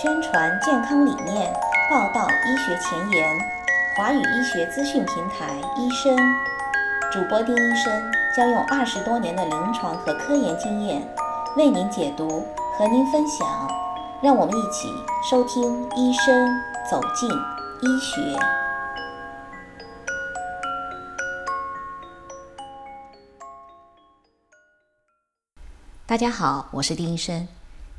宣传健康理念，报道医学前沿，华语医学资讯平台医生主播丁医生将用二十多年的临床和科研经验为您解读，和您分享。让我们一起收听医生走进医学。大家好，我是丁医生。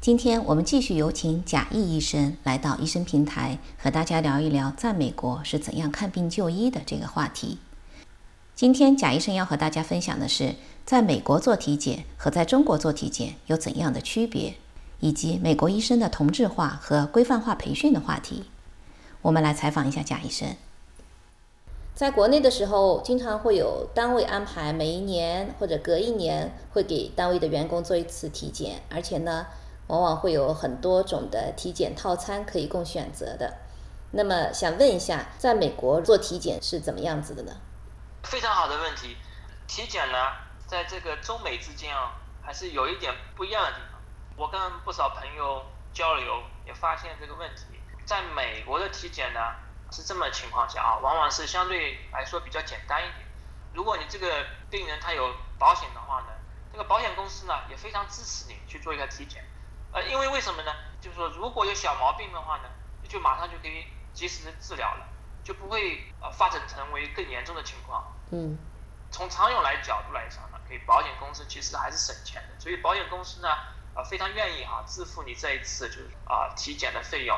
今天我们继续有请贾毅医生来到医生平台，和大家聊一聊在美国是怎样看病就医的这个话题。今天贾医生要和大家分享的是，在美国做体检和在中国做体检有怎样的区别，以及美国医生的同质化和规范化培训的话题。我们来采访一下贾医生。在国内的时候，经常会有单位安排每一年或者隔一年会给单位的员工做一次体检，而且呢，往往会有很多种的体检套餐可以供选择的。那么想问一下，在美国做体检是怎么样子的呢？非常好的问题，体检呢，在这个中美之间啊，还是有一点不一样的地方。我跟不少朋友交流，也发现这个问题，在美国的体检呢。是这么情况下啊，往往是相对来说比较简单一点。如果你这个病人他有保险的话呢，这个保险公司呢也非常支持你去做一个体检。呃，因为为什么呢？就是说如果有小毛病的话呢，就马上就可以及时的治疗了，就不会呃发展成为更严重的情况。嗯。从长远来角度来讲呢，给保险公司其实还是省钱的，所以保险公司呢啊非常愿意啊支付你这一次就是啊体检的费用。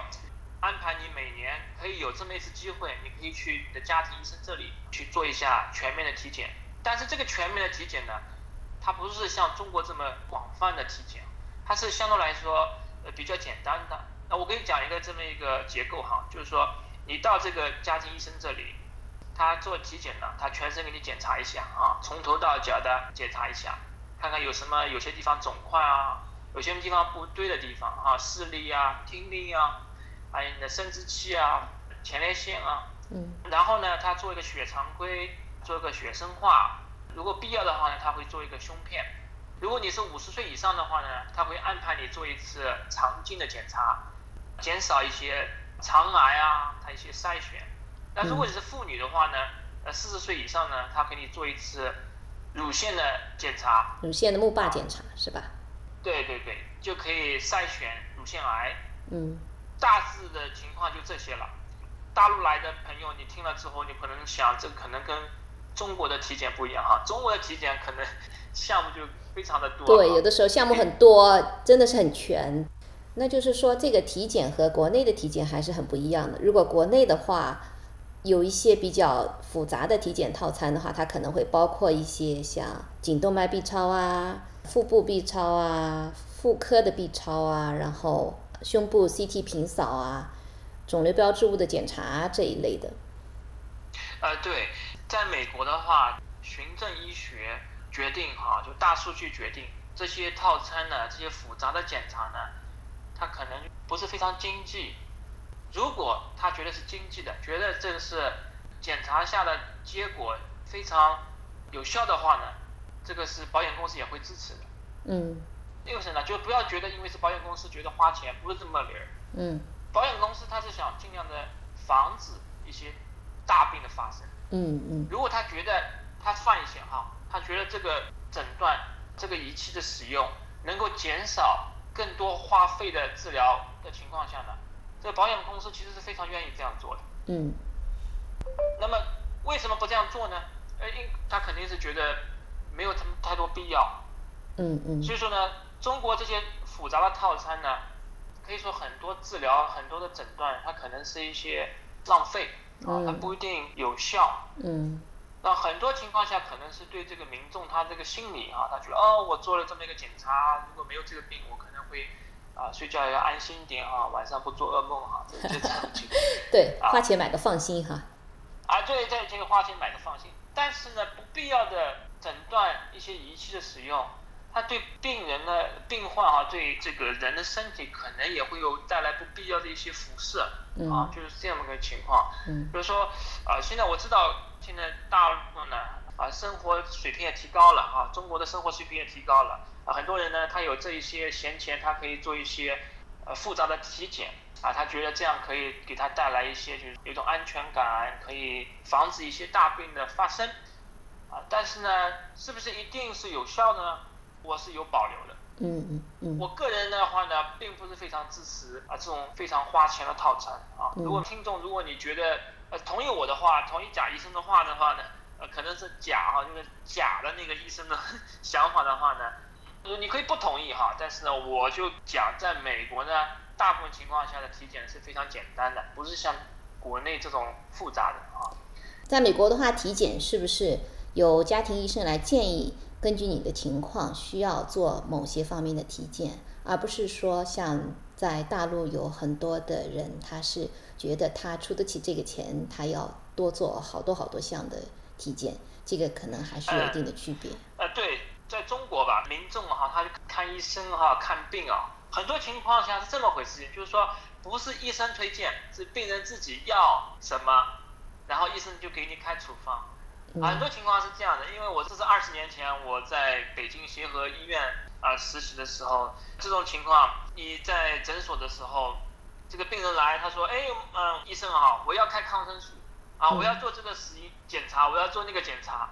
安排你每年可以有这么一次机会，你可以去你的家庭医生这里去做一下全面的体检。但是这个全面的体检呢，它不是像中国这么广泛的体检，它是相对来说呃比较简单的。那我给你讲一个这么一个结构哈，就是说你到这个家庭医生这里，他做体检呢，他全身给你检查一下啊，从头到脚的检查一下，看看有什么有些地方肿块啊，有些地方不对的地方啊，视力啊，听力啊。还有你的生殖器啊、前列腺啊，嗯，然后呢，他做一个血常规，做一个血生化，如果必要的话呢，他会做一个胸片。如果你是五十岁以上的话呢，他会安排你做一次肠镜的检查，减少一些肠癌啊，他一些筛选。那如果你是妇女的话呢，呃，四十岁以上呢，他给你做一次乳腺的检查，乳腺的钼靶检查是吧？对对对，就可以筛选乳腺癌。嗯。大致的情况就这些了。大陆来的朋友，你听了之后，你可能想，这可能跟中国的体检不一样哈。中国的体检可能 项目就非常的多。对，有的时候项目很多，真的是很全。那就是说，这个体检和国内的体检还是很不一样的。如果国内的话，有一些比较复杂的体检套餐的话，它可能会包括一些像颈动脉 B 超啊、腹部 B 超啊、妇科的 B 超啊，然后。胸部 CT 平扫啊，肿瘤标志物的检查这一类的。呃，对，在美国的话，循证医学决定哈，就大数据决定这些套餐呢，这些复杂的检查呢，它可能不是非常经济。如果他觉得是经济的，觉得这个是检查下的结果非常有效的话呢，这个是保险公司也会支持的。嗯。六是呢，就不要觉得因为是保险公司觉得花钱不是这么理儿。嗯。保险公司他是想尽量的防止一些大病的发生。嗯嗯。如果他觉得他算一下哈，他觉得这个诊断这个仪器的使用能够减少更多花费的治疗的情况下呢，这个保险公司其实是非常愿意这样做的。嗯。那么为什么不这样做呢？呃，因他肯定是觉得没有太太多必要。嗯嗯。所以说呢。中国这些复杂的套餐呢，可以说很多治疗、很多的诊断，它可能是一些浪费啊，它不一定有效。嗯。那很多情况下，可能是对这个民众他这个心理啊，他觉得哦，我做了这么一个检查，如果没有这个病，我可能会啊睡觉要安心一点啊，晚上不做噩梦哈，这些场景。对，花钱买个放心哈。啊，对，对这个花钱买个放心，但是呢，不必要的诊断一些仪器的使用。它对病人的病患啊，对这个人的身体可能也会有带来不必要的一些辐射啊，就是这样的个情况。嗯，比如说啊，现在我知道现在大陆呢啊，生活水平也提高了啊，中国的生活水平也提高了啊，很多人呢他有这一些闲钱，他可以做一些呃复杂的体检啊，他觉得这样可以给他带来一些就是有一种安全感，可以防止一些大病的发生啊。但是呢，是不是一定是有效的呢？我是有保留的。嗯嗯嗯。我个人的话呢，并不是非常支持啊这种非常花钱的套餐啊。如果听众，如果你觉得呃同意我的话，同意贾医生的话的话呢，呃可能是假哈，就是假的那个医生的 想法的话呢。呃，你可以不同意哈，但是呢，我就讲，在美国呢，大部分情况下的体检是非常简单的，不是像国内这种复杂的啊。在美国的话，体检是不是有家庭医生来建议，根据你的情况需要做某些方面的体检，而不是说像在大陆有很多的人，他是觉得他出得起这个钱，他要多做好多好多项的体检，这个可能还是有一定的区别。呃，对。在中国吧，民众哈，他看医生哈，看病啊，很多情况下是这么回事，就是说不是医生推荐，是病人自己要什么，然后医生就给你开处方。很多情况是这样的，因为我这是二十年前我在北京协和医院啊实习的时候，这种情况，你在诊所的时候，这个病人来，他说，哎，嗯，医生啊，我要开抗生素，啊，我要做这个实验检查，我要做那个检查。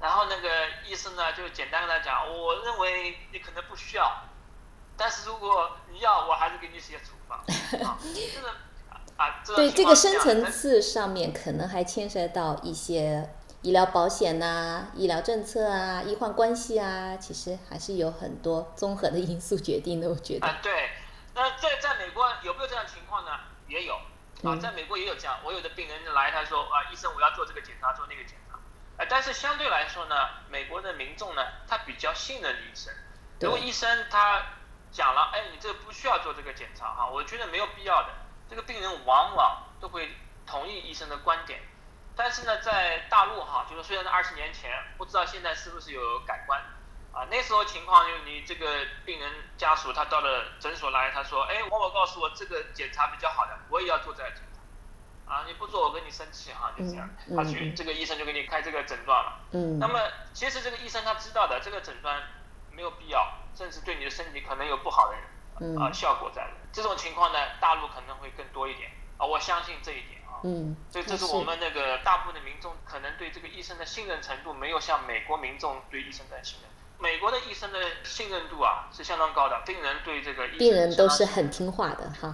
然后那个医生呢，就简单跟他讲，我认为你可能不需要，但是如果你要，我还是给你写处方。这个啊，对这个深层次上面可能还牵涉到一些医疗保险呐、医疗政策啊、医患关系啊，其实还是有很多综合的因素决定的。我觉得啊，对。那在在美国有没有这样情况呢？也有啊，在美国也有这样。我有的病人来，他说啊，医生，我要做这个检查，做那个检查。但是相对来说呢，美国的民众呢，他比较信任医生。如果医生他讲了，哎，你这个不需要做这个检查哈，我觉得没有必要的。这个病人往往都会同意医生的观点。但是呢，在大陆哈，就是虽然二十年前，不知道现在是不是有改观啊？那时候情况就是你这个病人家属他到了诊所来，他说，哎，某某告诉我这个检查比较好的，我也要做这个检查。啊，你不做我跟你生气哈，就这样，他去这个医生就给你开这个诊断了。嗯，那么其实这个医生他知道的，这个诊断没有必要，甚至对你的身体可能有不好的啊效果在的。这种情况呢，大陆可能会更多一点啊，我相信这一点啊。嗯，所以这是我们那个大部分的民众可能对这个医生的信任程度没有像美国民众对医生的信任。美国的医生的信任度啊是相当高的，病人对这个病人都是很听话的哈。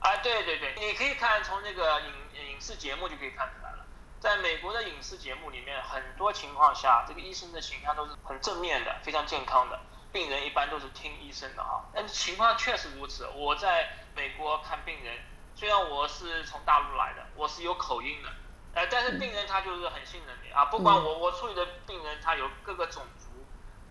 啊，对对对，你可以看从那个影。影视节目就可以看出来了，在美国的影视节目里面，很多情况下，这个医生的形象都是很正面的，非常健康的。病人一般都是听医生的哈，但情况确实如此。我在美国看病人，虽然我是从大陆来的，我是有口音的，呃，但是病人他就是很信任你啊，不管我我处理的病人他有各个种族，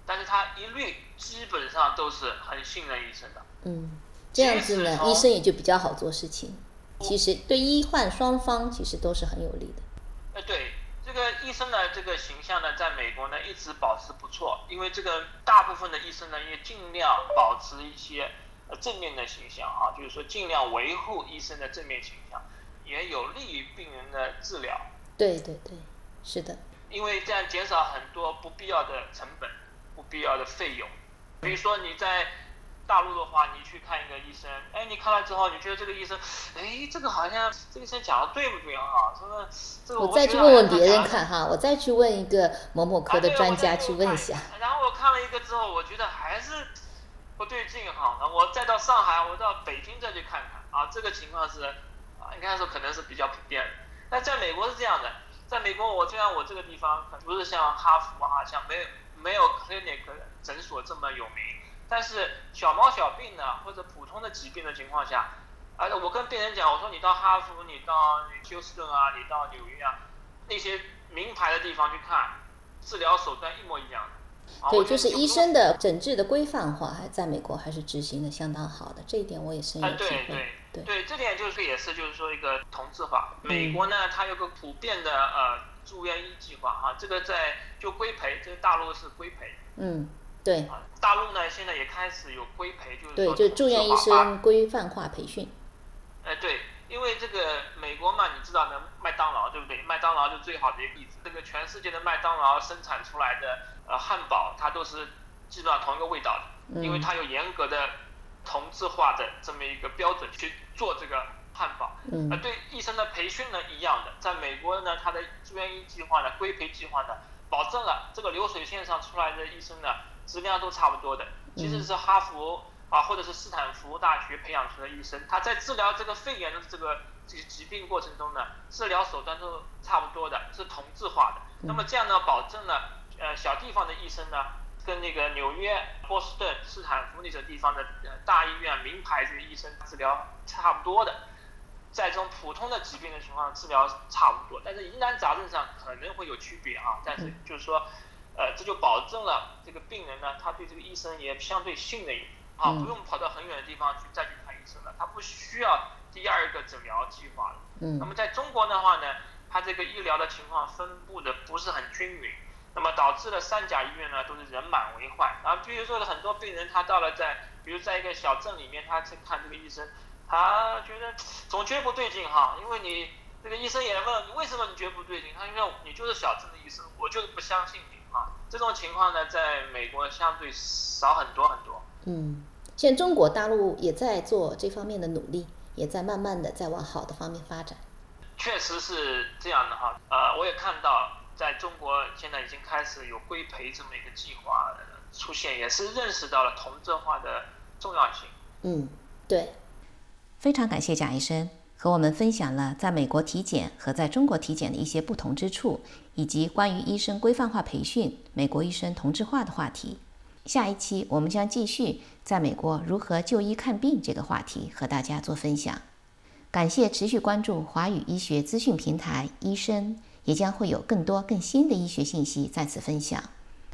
但是他一律基本上都是很信任医生的。嗯，这样子呢，医生也就比较好做事情。其实对医患双方其实都是很有利的。呃，对这个医生呢，这个形象呢，在美国呢一直保持不错，因为这个大部分的医生呢也尽量保持一些呃正面的形象啊，就是说尽量维护医生的正面形象，也有利于病人的治疗。对对对，是的。因为这样减少很多不必要的成本、不必要的费用，比如说你在。大陆的话，你去看一个医生，哎，你看了之后，你觉得这个医生，哎，这个好像这个医生讲的对不对啊？这个这个我再去问问别人看哈，我再去问一个某某科的专家去问一下。然后我看了一个之后，我觉得还是不对劲哈。那我再到上海，我到北京再去看看啊，这个情况是啊，应该说可能是比较普遍的。但在美国是这样的，在美国我虽然我这个地方不是像哈佛啊，像没有没有 clinic 诊所这么有名。但是小毛小病呢，或者普通的疾病的情况下，而且我跟病人讲，我说你到哈佛，你到休斯顿啊，你到纽约啊，那些名牌的地方去看，治疗手段一模一样的。对，就是医生的诊治的规范化，还在美国还是执行的相当好的，这一点我也深有体会。对对对，对，这点就是也是就是说一个同质化。美国呢，它有个普遍的呃住院医计划啊，这个在就规培，这个大陆是规培。嗯。对，大陆呢现在也开始有规培，就是对，就住院医生规范化培训。哎，对，因为这个美国嘛，你知道的，麦当劳对不对？麦当劳就最好的一个例子。这个全世界的麦当劳生产出来的呃汉堡，它都是基本上同一个味道的，因为它有严格的同质化的这么一个标准去做这个汉堡。嗯。呃，对医生的培训呢一样的，在美国呢，它的住院医计划呢、规培计划呢，保证了这个流水线上出来的医生呢，质量都差不多的。其实是哈佛啊，或者是斯坦福大学培养出的医生，他在治疗这个肺炎的这个这个疾病过程中呢，治疗手段都差不多的，是同质化的。那么这样呢，保证了呃小地方的医生呢，跟那个纽约、波士顿、斯坦福那些地方的大医院名牌这个医生治疗差不多的，在这种普通的疾病的情况治疗差不多，但是疑难杂症上可能会有区别啊。但是就是说，呃，这就保证了这个病人呢，他对这个医生也相对信任啊，不用跑到很远的地方去再去看医生了，他不需要第二个诊疗计划了。嗯。那么在中国的话呢？它这个医疗的情况分布的不是很均匀，那么导致了三甲医院呢都是人满为患。然后比如说很多病人他到了在，比如在一个小镇里面，他去看这个医生，他觉得总觉得不对劲哈，因为你这个医生也问你为什么你觉得不对劲，他因为你就是小镇的医生，我就是不相信你啊。这种情况呢，在美国相对少很多很多。嗯，现在中国大陆也在做这方面的努力，也在慢慢的在往好的方面发展。确实是这样的哈，呃，我也看到在中国现在已经开始有规培这么一个计划出现，也是认识到了同质化的重要性。嗯，对。非常感谢贾医生和我们分享了在美国体检和在中国体检的一些不同之处，以及关于医生规范化培训、美国医生同质化的话题。下一期我们将继续在美国如何就医看病这个话题和大家做分享。感谢持续关注华语医学资讯平台，医生也将会有更多更新的医学信息在此分享。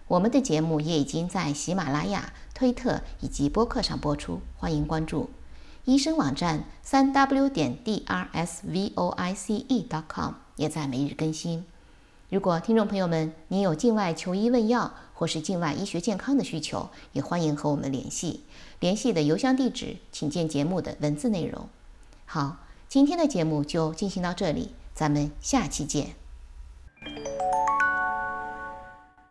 我们的节目也已经在喜马拉雅、推特以及播客上播出，欢迎关注。医生网站三 w 点 d r s v o i c e dot com 也在每日更新。如果听众朋友们您有境外求医问药或是境外医学健康的需求，也欢迎和我们联系。联系的邮箱地址请见节目的文字内容。好。今天的节目就进行到这里，咱们下期见。